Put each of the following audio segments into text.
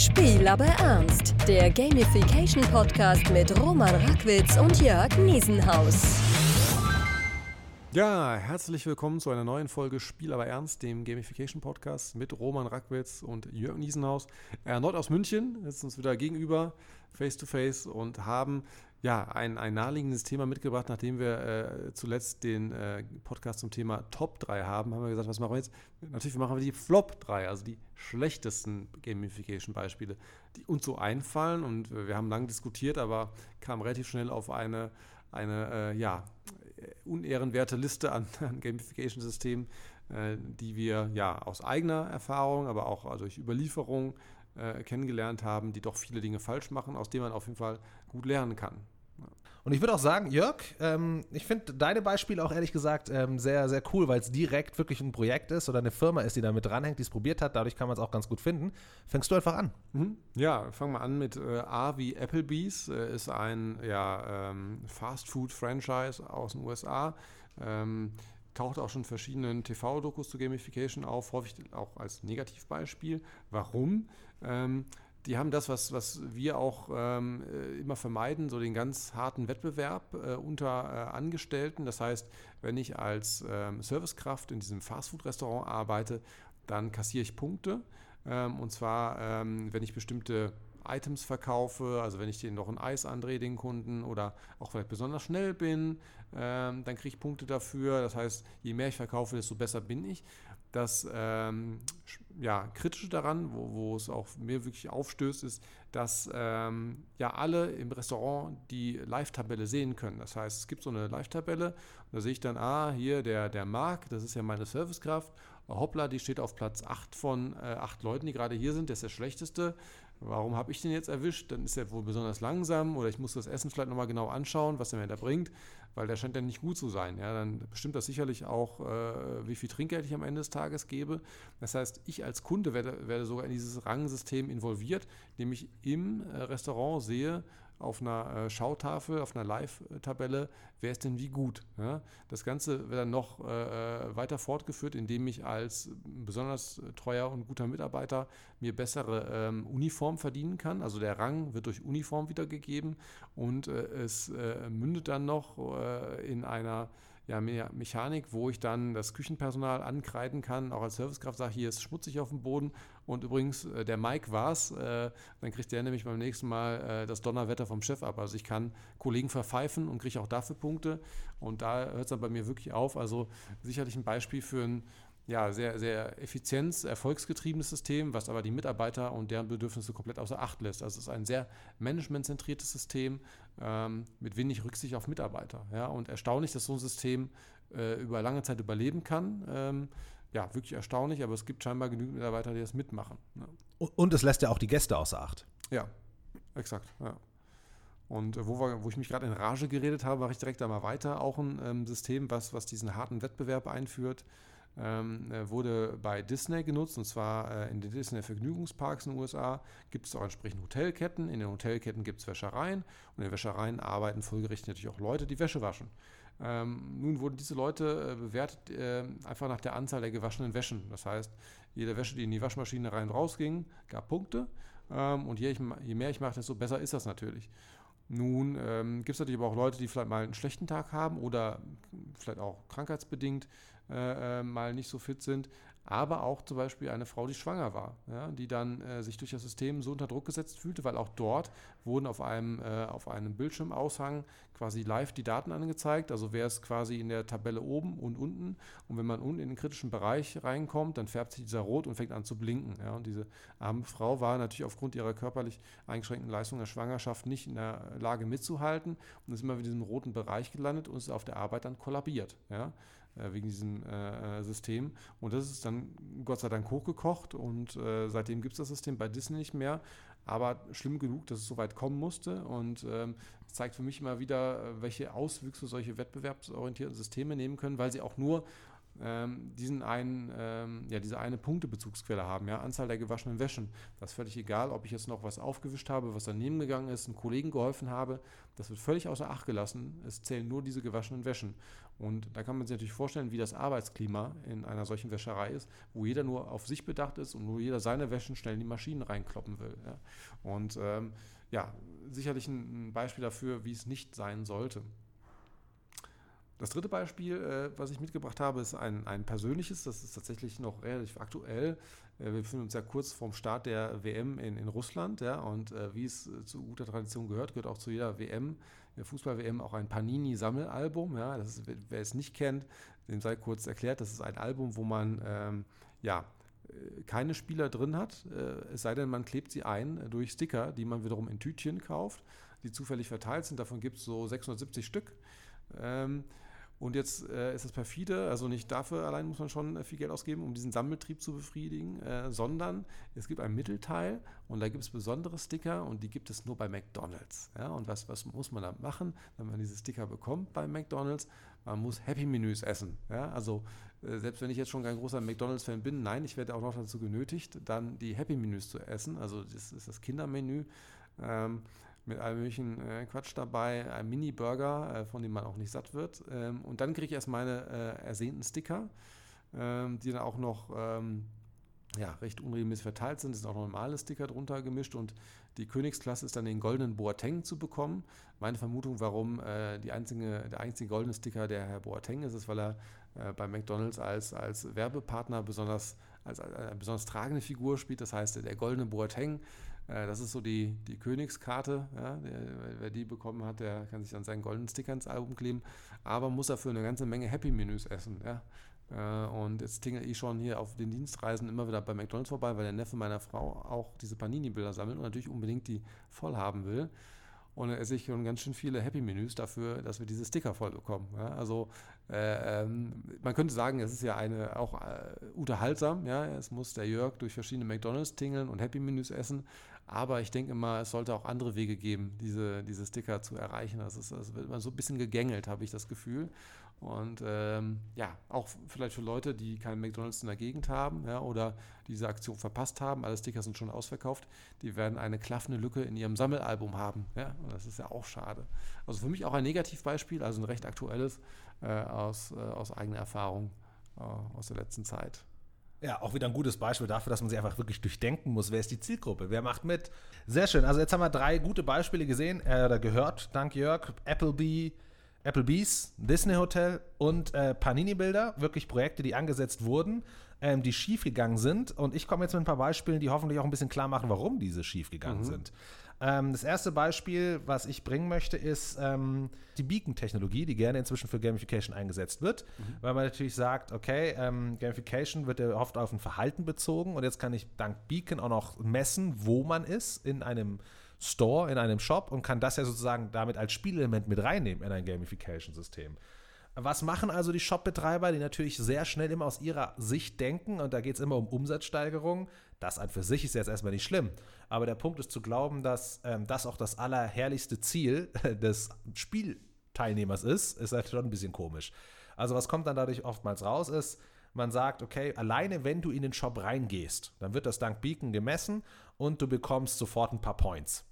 Spiel aber ernst. Der Gamification Podcast mit Roman Rackwitz und Jörg Niesenhaus. Ja, herzlich willkommen zu einer neuen Folge Spiel aber ernst, dem Gamification Podcast mit Roman Rackwitz und Jörg Niesenhaus. Erneut aus München, jetzt uns wieder gegenüber, face to face und haben ja, ein, ein naheliegendes Thema mitgebracht, nachdem wir äh, zuletzt den äh, Podcast zum Thema Top 3 haben, haben wir gesagt, was machen wir jetzt? Natürlich machen wir die Flop 3, also die schlechtesten Gamification-Beispiele, die uns so einfallen. Und wir haben lange diskutiert, aber kamen relativ schnell auf eine, eine äh, ja, unehrenwerte Liste an, an Gamification-Systemen, äh, die wir ja aus eigener Erfahrung, aber auch durch Überlieferung äh, kennengelernt haben, die doch viele Dinge falsch machen, aus denen man auf jeden Fall gut lernen kann. Und ich würde auch sagen, Jörg, ähm, ich finde deine Beispiele auch ehrlich gesagt ähm, sehr, sehr cool, weil es direkt wirklich ein Projekt ist oder eine Firma ist, die damit dranhängt, die es probiert hat. Dadurch kann man es auch ganz gut finden. Fängst du einfach an? Mhm. Ja, fangen wir an mit äh, A wie Applebee's. Äh, ist ein ja, ähm, Fast-Food-Franchise aus den USA. Taucht auch schon verschiedenen TV-Dokus zu Gamification auf, häufig auch als Negativbeispiel. Warum? Ähm, die haben das, was, was wir auch ähm, äh, immer vermeiden, so den ganz harten Wettbewerb äh, unter äh, Angestellten. Das heißt, wenn ich als ähm, Servicekraft in diesem Fastfood-Restaurant arbeite, dann kassiere ich Punkte. Ähm, und zwar, ähm, wenn ich bestimmte Items verkaufe, also wenn ich denen noch ein Eis andrehe, den Kunden, oder auch vielleicht besonders schnell bin, ähm, dann kriege ich Punkte dafür. Das heißt, je mehr ich verkaufe, desto besser bin ich. Das ähm, ja, Kritische daran, wo, wo, es auch mir wirklich aufstößt, ist, dass ähm, ja alle im Restaurant die Live-Tabelle sehen können. Das heißt, es gibt so eine Live-Tabelle da sehe ich dann, ah, hier der, der Marc, das ist ja meine Servicekraft. Hoppla, die steht auf Platz 8 von äh, 8 Leuten, die gerade hier sind, der ist der schlechteste. Warum habe ich den jetzt erwischt? Dann ist er wohl besonders langsam oder ich muss das Essen vielleicht nochmal genau anschauen, was er mir da bringt weil der scheint ja nicht gut zu sein. Ja, dann bestimmt das sicherlich auch, äh, wie viel Trinkgeld ich am Ende des Tages gebe. Das heißt, ich als Kunde werde, werde sogar in dieses Rangsystem involviert, indem ich im äh, Restaurant sehe, auf einer äh, Schautafel, auf einer Live-Tabelle, wer ist denn wie gut. Ja? Das Ganze wird dann noch äh, äh, weiter fortgeführt, indem ich als besonders treuer und guter Mitarbeiter mir bessere ähm, Uniform verdienen kann. Also der Rang wird durch Uniform wiedergegeben und äh, es äh, mündet dann noch äh, in einer ja, Mechanik, wo ich dann das Küchenpersonal ankreiden kann, auch als Servicekraft sage, hier ist schmutzig auf dem Boden und übrigens, äh, der Mike war's, äh, dann kriegt der nämlich beim nächsten Mal äh, das Donnerwetter vom Chef ab. Also ich kann Kollegen verpfeifen und kriege auch dafür Punkte und da hört es dann bei mir wirklich auf. Also sicherlich ein Beispiel für ein ja, sehr, sehr effizienz-, erfolgsgetriebenes System, was aber die Mitarbeiter und deren Bedürfnisse komplett außer Acht lässt. Also es ist ein sehr managementzentriertes System ähm, mit wenig Rücksicht auf Mitarbeiter. Ja? Und erstaunlich, dass so ein System äh, über lange Zeit überleben kann. Ähm, ja, wirklich erstaunlich, aber es gibt scheinbar genügend Mitarbeiter, die das mitmachen. Ja. Und es lässt ja auch die Gäste außer Acht. Ja, exakt. Ja. Und äh, wo, wir, wo ich mich gerade in Rage geredet habe, mache ich direkt einmal weiter. Auch ein ähm, System, was, was diesen harten Wettbewerb einführt ähm, äh, wurde bei Disney genutzt und zwar äh, in den Disney Vergnügungsparks in den USA gibt es auch entsprechend Hotelketten. In den Hotelketten gibt es Wäschereien und in den Wäschereien arbeiten folgerichtig natürlich auch Leute, die Wäsche waschen. Ähm, nun wurden diese Leute äh, bewertet äh, einfach nach der Anzahl der gewaschenen Wäschen. Das heißt, jede Wäsche, die in die Waschmaschine rein und raus ging, gab Punkte. Ähm, und je, ich, je, mehr ich mache, desto besser ist das natürlich. Nun ähm, gibt es natürlich aber auch Leute, die vielleicht mal einen schlechten Tag haben oder vielleicht auch krankheitsbedingt äh, äh, mal nicht so fit sind aber auch zum Beispiel eine Frau, die schwanger war, ja, die dann äh, sich durch das System so unter Druck gesetzt fühlte, weil auch dort wurden auf einem, äh, auf einem Bildschirmaushang quasi live die Daten angezeigt. Also wer ist quasi in der Tabelle oben und unten. Und wenn man unten in den kritischen Bereich reinkommt, dann färbt sich dieser rot und fängt an zu blinken. Ja. Und diese arme Frau war natürlich aufgrund ihrer körperlich eingeschränkten Leistung der Schwangerschaft nicht in der Lage mitzuhalten und ist immer in diesem roten Bereich gelandet und ist auf der Arbeit dann kollabiert. Ja wegen diesem äh, äh, System. Und das ist dann Gott sei Dank hochgekocht und äh, seitdem gibt es das System bei Disney nicht mehr. Aber schlimm genug, dass es so weit kommen musste. Und ähm, es zeigt für mich immer wieder, welche Auswüchse solche wettbewerbsorientierten Systeme nehmen können, weil sie auch nur ähm, diesen einen, ähm, ja, diese eine Punktebezugsquelle haben, ja, Anzahl der gewaschenen Wäschen. Das ist völlig egal, ob ich jetzt noch was aufgewischt habe, was daneben gegangen ist, einem Kollegen geholfen habe. Das wird völlig außer Acht gelassen. Es zählen nur diese gewaschenen Wäschen. Und da kann man sich natürlich vorstellen, wie das Arbeitsklima in einer solchen Wäscherei ist, wo jeder nur auf sich bedacht ist und nur jeder seine Wäschen schnell in die Maschinen reinkloppen will. Ja. Und ähm, ja, sicherlich ein Beispiel dafür, wie es nicht sein sollte. Das dritte Beispiel, äh, was ich mitgebracht habe, ist ein, ein persönliches. Das ist tatsächlich noch relativ aktuell. Äh, wir befinden uns ja kurz vorm Start der WM in, in Russland. Ja, und äh, wie es äh, zu guter Tradition gehört, gehört auch zu jeder WM, der Fußball-WM, auch ein Panini-Sammelalbum. Ja, das ist, wer es nicht kennt, dem sei kurz erklärt, das ist ein Album, wo man ähm, ja, äh, keine Spieler drin hat, äh, es sei denn, man klebt sie ein durch Sticker, die man wiederum in Tütchen kauft, die zufällig verteilt sind. Davon gibt es so 670 Stück. Ähm, und jetzt äh, ist es perfide, also nicht dafür allein muss man schon äh, viel Geld ausgeben, um diesen Sammeltrieb zu befriedigen, äh, sondern es gibt ein Mittelteil und da gibt es besondere Sticker und die gibt es nur bei McDonalds. Ja? Und was, was muss man da machen, wenn man diese Sticker bekommt bei McDonalds? Man muss Happy Menüs essen. Ja? Also äh, selbst wenn ich jetzt schon kein großer McDonalds-Fan bin, nein, ich werde auch noch dazu genötigt, dann die Happy Menüs zu essen. Also das ist das Kindermenü. Ähm, mit allem möglichen äh, Quatsch dabei, ein Mini-Burger, äh, von dem man auch nicht satt wird. Ähm, und dann kriege ich erst meine äh, ersehnten Sticker, ähm, die dann auch noch ähm, ja, recht unregelmäßig verteilt sind. Es sind auch normale Sticker drunter gemischt und die Königsklasse ist dann den goldenen Boateng zu bekommen. Meine Vermutung, warum äh, einzige, der einzige goldene Sticker der Herr Boateng ist, ist, weil er äh, bei McDonalds als, als Werbepartner besonders als, als eine besonders tragende Figur spielt. Das heißt, der goldene Boateng äh, das ist so die, die Königskarte. Ja, der, wer die bekommen hat, der kann sich dann seinen goldenen Sticker ins Album kleben, aber muss dafür eine ganze Menge Happy Menüs essen. Ja. Äh, und jetzt tingle ich schon hier auf den Dienstreisen immer wieder bei McDonalds vorbei, weil der Neffe meiner Frau auch diese Panini-Bilder sammelt und natürlich unbedingt die voll haben will. Und dann esse ich schon ganz schön viele Happy-Menüs dafür, dass wir diese Sticker voll bekommen. Ja, also äh, ähm, man könnte sagen, es ist ja eine auch äh, unterhaltsam. Ja, es muss der Jörg durch verschiedene McDonalds tingeln und Happy-Menüs essen. Aber ich denke immer, es sollte auch andere Wege geben, diese, diese Sticker zu erreichen. Das, ist, das wird immer so ein bisschen gegängelt, habe ich das Gefühl. Und ähm, ja, auch vielleicht für Leute, die keinen McDonalds in der Gegend haben ja, oder diese Aktion verpasst haben, alle Sticker sind schon ausverkauft, die werden eine klaffende Lücke in ihrem Sammelalbum haben. Ja, und das ist ja auch schade. Also für mich auch ein Negativbeispiel, also ein recht aktuelles äh, aus, äh, aus eigener Erfahrung äh, aus der letzten Zeit. Ja, auch wieder ein gutes Beispiel dafür, dass man sich einfach wirklich durchdenken muss, wer ist die Zielgruppe, wer macht mit. Sehr schön. Also jetzt haben wir drei gute Beispiele gesehen, äh, oder gehört, dank Jörg, Applebee, Applebee's, Disney Hotel und äh, Panini-Bilder, wirklich Projekte, die angesetzt wurden, ähm, die schiefgegangen sind. Und ich komme jetzt mit ein paar Beispielen, die hoffentlich auch ein bisschen klar machen, warum diese schiefgegangen mhm. sind. Ähm, das erste Beispiel, was ich bringen möchte, ist ähm, die Beacon-Technologie, die gerne inzwischen für Gamification eingesetzt wird, mhm. weil man natürlich sagt, okay, ähm, Gamification wird ja oft auf ein Verhalten bezogen und jetzt kann ich dank Beacon auch noch messen, wo man ist in einem Store, in einem Shop und kann das ja sozusagen damit als Spielelement mit reinnehmen in ein Gamification-System. Was machen also die Shop-Betreiber, die natürlich sehr schnell immer aus ihrer Sicht denken und da geht es immer um Umsatzsteigerung? Das an für sich ist jetzt erstmal nicht schlimm. Aber der Punkt ist zu glauben, dass ähm, das auch das allerherrlichste Ziel des Spielteilnehmers ist, ist halt schon ein bisschen komisch. Also was kommt dann dadurch oftmals raus ist, man sagt, okay, alleine wenn du in den Shop reingehst, dann wird das dank Beacon gemessen und du bekommst sofort ein paar Points.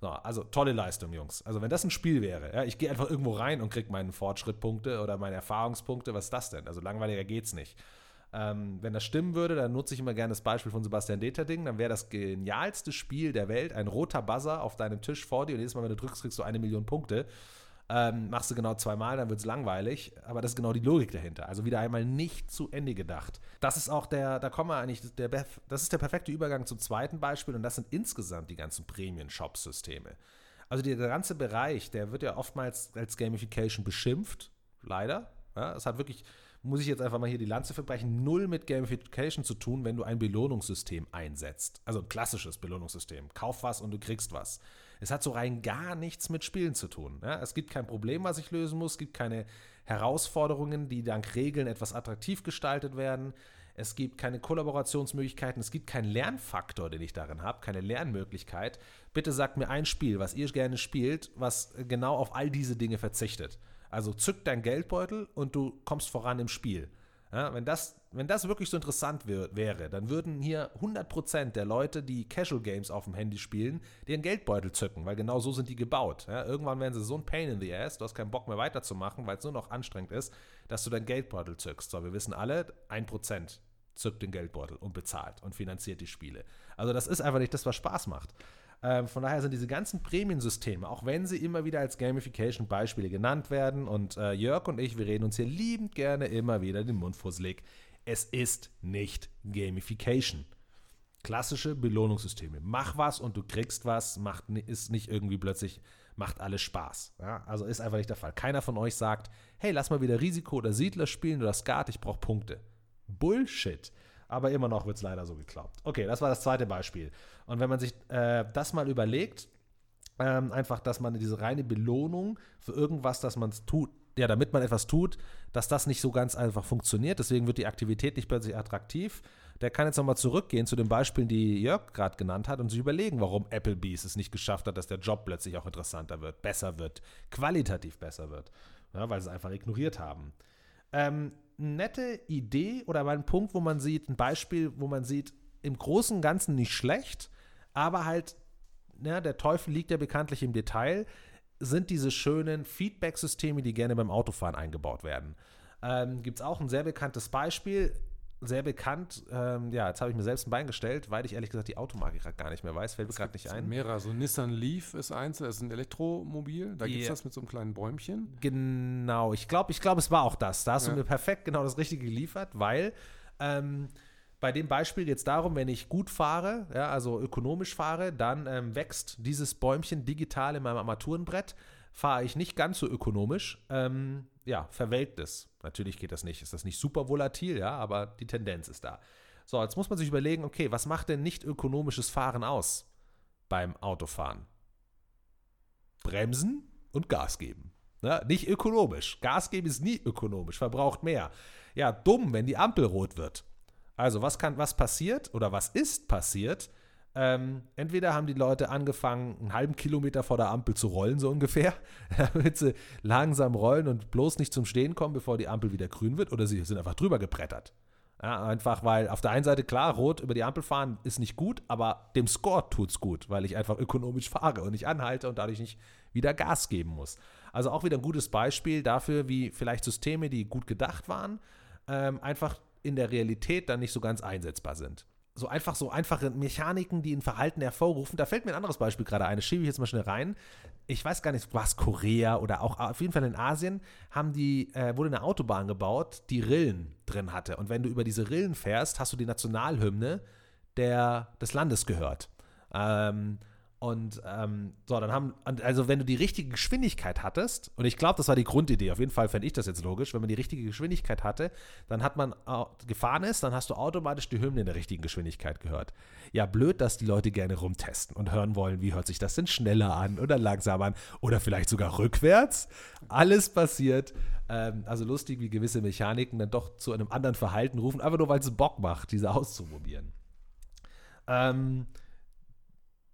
So, also tolle Leistung, Jungs. Also wenn das ein Spiel wäre, ja, ich gehe einfach irgendwo rein und kriege meine Fortschrittpunkte oder meine Erfahrungspunkte, was ist das denn? Also langweiliger geht's nicht. Ähm, wenn das stimmen würde, dann nutze ich immer gerne das Beispiel von Sebastian Deterding, dann wäre das genialste Spiel der Welt ein roter Buzzer auf deinem Tisch vor dir und jedes Mal, wenn du drückst, kriegst du eine Million Punkte. Ähm, machst du genau zweimal, dann wird es langweilig. Aber das ist genau die Logik dahinter. Also wieder einmal nicht zu Ende gedacht. Das ist auch der, da kommen wir eigentlich, der, das ist der perfekte Übergang zum zweiten Beispiel und das sind insgesamt die ganzen Premium-Shop-Systeme. Also der ganze Bereich, der wird ja oftmals als Gamification beschimpft, leider. Ja, es hat wirklich muss ich jetzt einfach mal hier die Lanze verbrechen, null mit Gamification zu tun, wenn du ein Belohnungssystem einsetzt. Also ein klassisches Belohnungssystem. Kauf was und du kriegst was. Es hat so rein gar nichts mit Spielen zu tun. Ja? Es gibt kein Problem, was ich lösen muss. Es gibt keine Herausforderungen, die dank Regeln etwas attraktiv gestaltet werden. Es gibt keine Kollaborationsmöglichkeiten, es gibt keinen Lernfaktor, den ich darin habe, keine Lernmöglichkeit. Bitte sagt mir ein Spiel, was ihr gerne spielt, was genau auf all diese Dinge verzichtet. Also zück dein Geldbeutel und du kommst voran im Spiel. Ja, wenn, das, wenn das wirklich so interessant wär, wäre, dann würden hier 100% der Leute, die Casual Games auf dem Handy spielen, den Geldbeutel zücken, weil genau so sind die gebaut. Ja, irgendwann werden sie so ein Pain in the Ass, du hast keinen Bock mehr weiterzumachen, weil es nur noch anstrengend ist, dass du deinen Geldbeutel zückst. So, wir wissen alle, 1% zückt den Geldbeutel und bezahlt und finanziert die Spiele. Also das ist einfach nicht das, was Spaß macht. Ähm, von daher sind diese ganzen Prämiensysteme, auch wenn sie immer wieder als Gamification-Beispiele genannt werden, und äh, Jörg und ich, wir reden uns hier liebend gerne immer wieder den Mund fusselig. Es ist nicht Gamification. Klassische Belohnungssysteme. Mach was und du kriegst was, macht, ist nicht irgendwie plötzlich, macht alles Spaß. Ja, also ist einfach nicht der Fall. Keiner von euch sagt, hey, lass mal wieder Risiko oder Siedler spielen oder Skat, ich brauche Punkte. Bullshit aber immer noch wird es leider so geglaubt. Okay, das war das zweite Beispiel. Und wenn man sich äh, das mal überlegt, ähm, einfach, dass man diese reine Belohnung für irgendwas, dass man es tut, ja, damit man etwas tut, dass das nicht so ganz einfach funktioniert. Deswegen wird die Aktivität nicht plötzlich attraktiv. Der kann jetzt nochmal zurückgehen zu den Beispielen, die Jörg gerade genannt hat und sich überlegen, warum Applebee's es nicht geschafft hat, dass der Job plötzlich auch interessanter wird, besser wird, qualitativ besser wird, ja, weil sie es einfach ignoriert haben. Ähm, nette Idee oder mal ein Punkt, wo man sieht, ein Beispiel, wo man sieht, im Großen und Ganzen nicht schlecht, aber halt, ja, der Teufel liegt ja bekanntlich im Detail, sind diese schönen Feedback-Systeme, die gerne beim Autofahren eingebaut werden. Ähm, Gibt es auch ein sehr bekanntes Beispiel sehr bekannt. Ähm, ja, jetzt habe ich mir selbst ein Bein gestellt, weil ich ehrlich gesagt die Automarke gerade gar nicht mehr weiß. Fällt mir gerade nicht ein. Mehrere. So Nissan Leaf ist eins, das ist ein Elektromobil. Da gibt es das mit so einem kleinen Bäumchen. Genau. Ich glaube, ich glaub, es war auch das. Da hast ja. du mir perfekt genau das Richtige geliefert, weil ähm, bei dem Beispiel geht es darum, wenn ich gut fahre, ja, also ökonomisch fahre, dann ähm, wächst dieses Bäumchen digital in meinem Armaturenbrett. Fahre ich nicht ganz so ökonomisch, ähm, ja, verwelkt es. Natürlich geht das nicht, ist das nicht super volatil, ja, aber die Tendenz ist da. So, jetzt muss man sich überlegen, okay, was macht denn nicht ökonomisches Fahren aus beim Autofahren? Bremsen und Gas geben. Ja, nicht ökonomisch. Gas geben ist nie ökonomisch, verbraucht mehr. Ja, dumm, wenn die Ampel rot wird. Also, was kann, was passiert oder was ist passiert, ähm, entweder haben die Leute angefangen, einen halben Kilometer vor der Ampel zu rollen, so ungefähr, damit sie langsam rollen und bloß nicht zum Stehen kommen, bevor die Ampel wieder grün wird, oder sie sind einfach drüber gebrettert. Ja, einfach weil auf der einen Seite klar, rot über die Ampel fahren ist nicht gut, aber dem Score tut es gut, weil ich einfach ökonomisch fahre und nicht anhalte und dadurch nicht wieder Gas geben muss. Also auch wieder ein gutes Beispiel dafür, wie vielleicht Systeme, die gut gedacht waren, ähm, einfach in der Realität dann nicht so ganz einsetzbar sind so einfach so einfache Mechaniken, die ein Verhalten hervorrufen. Da fällt mir ein anderes Beispiel gerade ein. Das schiebe ich jetzt mal schnell rein. Ich weiß gar nicht, was Korea oder auch auf jeden Fall in Asien haben die, äh, wurde eine Autobahn gebaut, die Rillen drin hatte. Und wenn du über diese Rillen fährst, hast du die Nationalhymne der, des Landes gehört. Ähm, und ähm, so, dann haben, also wenn du die richtige Geschwindigkeit hattest, und ich glaube, das war die Grundidee, auf jeden Fall fände ich das jetzt logisch, wenn man die richtige Geschwindigkeit hatte, dann hat man gefahren ist, dann hast du automatisch die Hymne in der richtigen Geschwindigkeit gehört. Ja, blöd, dass die Leute gerne rumtesten und hören wollen, wie hört sich das denn schneller an oder langsamer an oder vielleicht sogar rückwärts. Alles passiert. Ähm, also lustig, wie gewisse Mechaniken dann doch zu einem anderen Verhalten rufen, einfach nur weil es Bock macht, diese auszuprobieren. Ähm,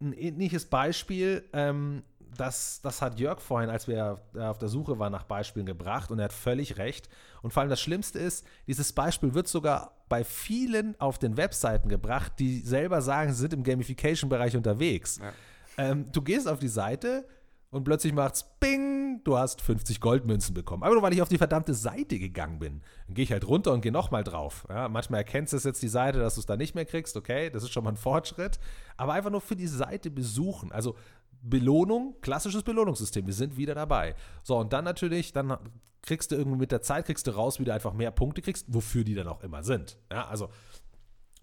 ein ähnliches Beispiel, ähm, das, das hat Jörg vorhin, als wir auf der Suche waren nach Beispielen gebracht und er hat völlig recht. Und vor allem das Schlimmste ist, dieses Beispiel wird sogar bei vielen auf den Webseiten gebracht, die selber sagen, sie sind im Gamification-Bereich unterwegs. Ja. Ähm, du gehst auf die Seite, und plötzlich macht's Bing, du hast 50 Goldmünzen bekommen. Aber nur weil ich auf die verdammte Seite gegangen bin. Dann gehe ich halt runter und gehe nochmal drauf. Ja, manchmal erkennst du es jetzt die Seite, dass du es da nicht mehr kriegst. Okay, das ist schon mal ein Fortschritt. Aber einfach nur für die Seite besuchen. Also Belohnung, klassisches Belohnungssystem. Wir sind wieder dabei. So, und dann natürlich, dann kriegst du irgendwie mit der Zeit, kriegst du raus, wie du einfach mehr Punkte kriegst, wofür die dann auch immer sind. Ja, also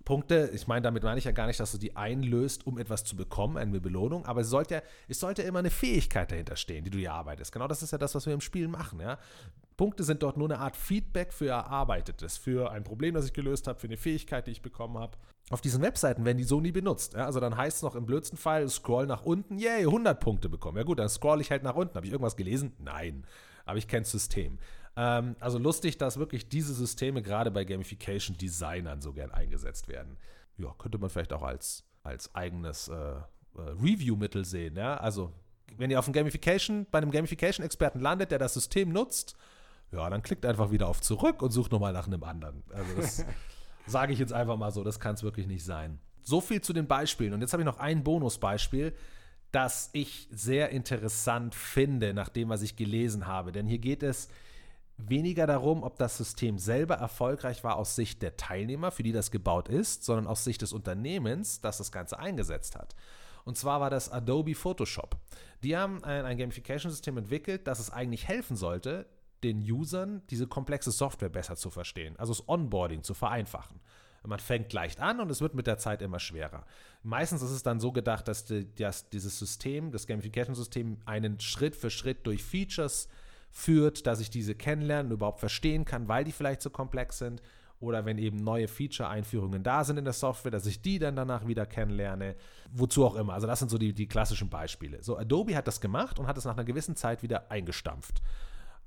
Punkte, ich meine, damit meine ich ja gar nicht, dass du die einlöst, um etwas zu bekommen, eine Belohnung, aber es sollte, es sollte immer eine Fähigkeit dahinter stehen, die du dir arbeitest. Genau das ist ja das, was wir im Spiel machen. Ja? Punkte sind dort nur eine Art Feedback für Erarbeitetes, für ein Problem, das ich gelöst habe, für eine Fähigkeit, die ich bekommen habe. Auf diesen Webseiten werden die so nie benutzt. Ja? Also dann heißt es noch im blödsten Fall, scroll nach unten, yay, 100 Punkte bekommen. Ja gut, dann scroll ich halt nach unten. Habe ich irgendwas gelesen? Nein. Aber ich kenne das System. Ähm, also lustig, dass wirklich diese Systeme gerade bei Gamification-Designern so gern eingesetzt werden. Ja, könnte man vielleicht auch als, als eigenes äh, äh, Review-Mittel sehen. Ja? Also, wenn ihr auf einem Gamification, bei einem Gamification-Experten landet, der das System nutzt, ja, dann klickt einfach wieder auf zurück und sucht nochmal nach einem anderen. Also das sage ich jetzt einfach mal so, das kann es wirklich nicht sein. So viel zu den Beispielen. Und jetzt habe ich noch ein Bonusbeispiel, das ich sehr interessant finde, nach dem, was ich gelesen habe. Denn hier geht es weniger darum, ob das System selber erfolgreich war aus Sicht der Teilnehmer, für die das gebaut ist, sondern aus Sicht des Unternehmens, das das Ganze eingesetzt hat. Und zwar war das Adobe Photoshop. Die haben ein, ein Gamification-System entwickelt, das es eigentlich helfen sollte, den Usern diese komplexe Software besser zu verstehen, also das Onboarding zu vereinfachen. Man fängt leicht an und es wird mit der Zeit immer schwerer. Meistens ist es dann so gedacht, dass, die, dass dieses System, das Gamification-System, einen Schritt für Schritt durch Features führt, dass ich diese kennenlernen und überhaupt verstehen kann, weil die vielleicht so komplex sind. Oder wenn eben neue Feature-Einführungen da sind in der Software, dass ich die dann danach wieder kennenlerne. Wozu auch immer. Also das sind so die, die klassischen Beispiele. So, Adobe hat das gemacht und hat es nach einer gewissen Zeit wieder eingestampft.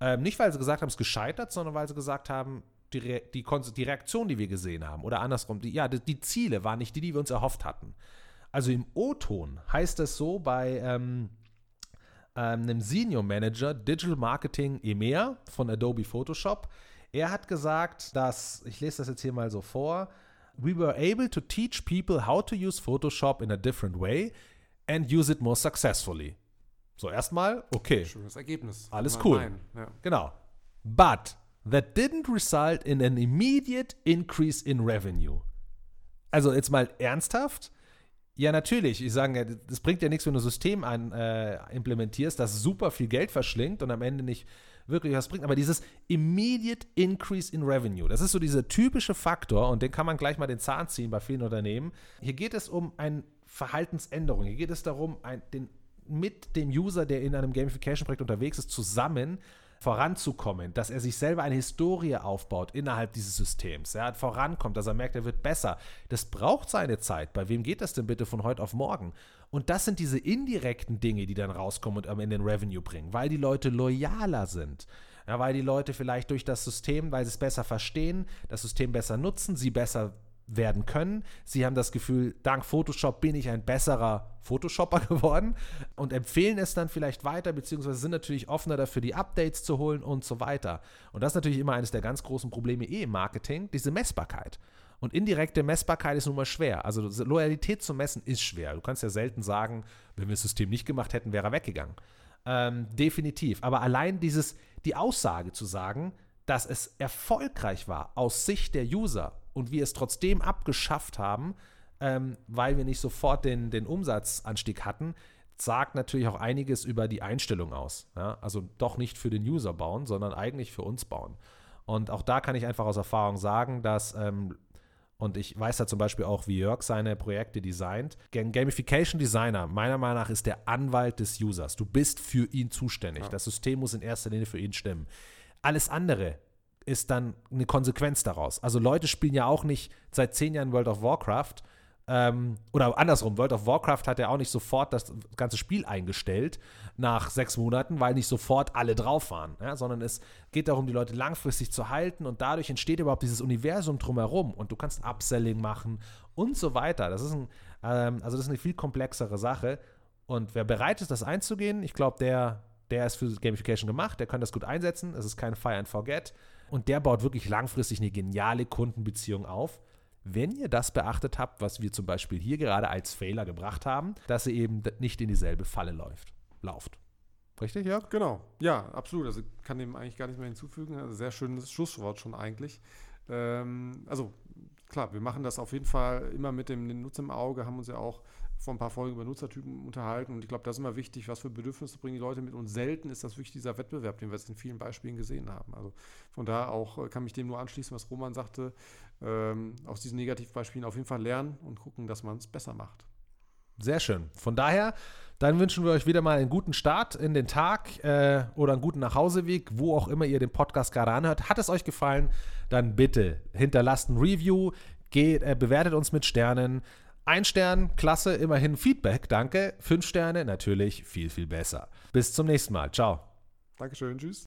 Ähm, nicht, weil sie gesagt haben, es gescheitert, sondern weil sie gesagt haben, die, Re die, die, Reaktion, die wir gesehen haben, oder andersrum, die, ja, die, die, Ziele waren nicht die, die wir uns erhofft hatten. Also im O-Ton heißt es so bei ähm, einem Senior Manager Digital Marketing EMEA von Adobe Photoshop. Er hat gesagt, dass, ich lese das jetzt hier mal so vor, we were able to teach people how to use Photoshop in a different way and use it more successfully. So, erstmal, okay. Schönes Ergebnis. Alles cool. Ja. Genau. But that didn't result in an immediate increase in revenue. Also jetzt mal ernsthaft. Ja, natürlich. Ich sage, das bringt ja nichts, wenn du ein System an, äh, implementierst, das super viel Geld verschlingt und am Ende nicht wirklich was bringt. Aber dieses immediate increase in revenue, das ist so dieser typische Faktor und den kann man gleich mal den Zahn ziehen bei vielen Unternehmen. Hier geht es um eine Verhaltensänderung. Hier geht es darum, ein, den, mit dem User, der in einem Gamification-Projekt unterwegs ist, zusammen voranzukommen, dass er sich selber eine Historie aufbaut innerhalb dieses Systems, er ja, vorankommt, dass er merkt, er wird besser. Das braucht seine Zeit. Bei wem geht das denn bitte von heute auf morgen? Und das sind diese indirekten Dinge, die dann rauskommen und am Ende den Revenue bringen, weil die Leute loyaler sind. Ja, weil die Leute vielleicht durch das System, weil sie es besser verstehen, das System besser nutzen, sie besser werden können. Sie haben das Gefühl, dank Photoshop bin ich ein besserer Photoshopper geworden und empfehlen es dann vielleicht weiter, beziehungsweise sind natürlich offener dafür, die Updates zu holen und so weiter. Und das ist natürlich immer eines der ganz großen Probleme eh im Marketing, diese Messbarkeit. Und indirekte Messbarkeit ist nun mal schwer. Also Loyalität zu messen ist schwer. Du kannst ja selten sagen, wenn wir das System nicht gemacht hätten, wäre er weggegangen. Ähm, definitiv. Aber allein dieses, die Aussage zu sagen, dass es erfolgreich war aus Sicht der User und wir es trotzdem abgeschafft haben, ähm, weil wir nicht sofort den, den Umsatzanstieg hatten, sagt natürlich auch einiges über die Einstellung aus. Ja? Also doch nicht für den User bauen, sondern eigentlich für uns bauen. Und auch da kann ich einfach aus Erfahrung sagen, dass, ähm, und ich weiß da zum Beispiel auch, wie Jörg seine Projekte designt. Gamification Designer, meiner Meinung nach, ist der Anwalt des Users. Du bist für ihn zuständig. Ja. Das System muss in erster Linie für ihn stimmen. Alles andere ist dann eine Konsequenz daraus. Also Leute spielen ja auch nicht seit zehn Jahren World of Warcraft. Ähm, oder andersrum, World of Warcraft hat ja auch nicht sofort das ganze Spiel eingestellt nach sechs Monaten, weil nicht sofort alle drauf waren, ja, sondern es geht darum, die Leute langfristig zu halten und dadurch entsteht überhaupt dieses Universum drumherum und du kannst Upselling machen und so weiter. Das ist ein, ähm, also das ist eine viel komplexere Sache und wer bereit ist, das einzugehen, ich glaube, der, der ist für Gamification gemacht, der kann das gut einsetzen. Es ist kein Fire and Forget. Und der baut wirklich langfristig eine geniale Kundenbeziehung auf. Wenn ihr das beachtet habt, was wir zum Beispiel hier gerade als Fehler gebracht haben, dass ihr eben nicht in dieselbe Falle läuft, lauft. Richtig, Jörg? Genau, ja, absolut. Also kann dem eigentlich gar nicht mehr hinzufügen. Also sehr schönes Schlusswort schon eigentlich. Ähm, also klar, wir machen das auf jeden Fall immer mit dem Nutzer im Auge, haben uns ja auch vor ein paar Folgen über Nutzertypen unterhalten und ich glaube, das ist immer wichtig, was für Bedürfnisse bringen die Leute mit und selten ist das wirklich dieser Wettbewerb, den wir jetzt in vielen Beispielen gesehen haben. Also von da auch äh, kann mich dem nur anschließen, was Roman sagte, ähm, aus diesen Negativbeispielen auf jeden Fall lernen und gucken, dass man es besser macht. Sehr schön. Von daher, dann wünschen wir euch wieder mal einen guten Start in den Tag äh, oder einen guten Nachhauseweg, wo auch immer ihr den Podcast gerade anhört. Hat es euch gefallen, dann bitte hinterlasst ein Review, geht, äh, bewertet uns mit Sternen. Ein Stern, klasse, immerhin Feedback, danke. Fünf Sterne, natürlich viel, viel besser. Bis zum nächsten Mal. Ciao. Dankeschön, tschüss.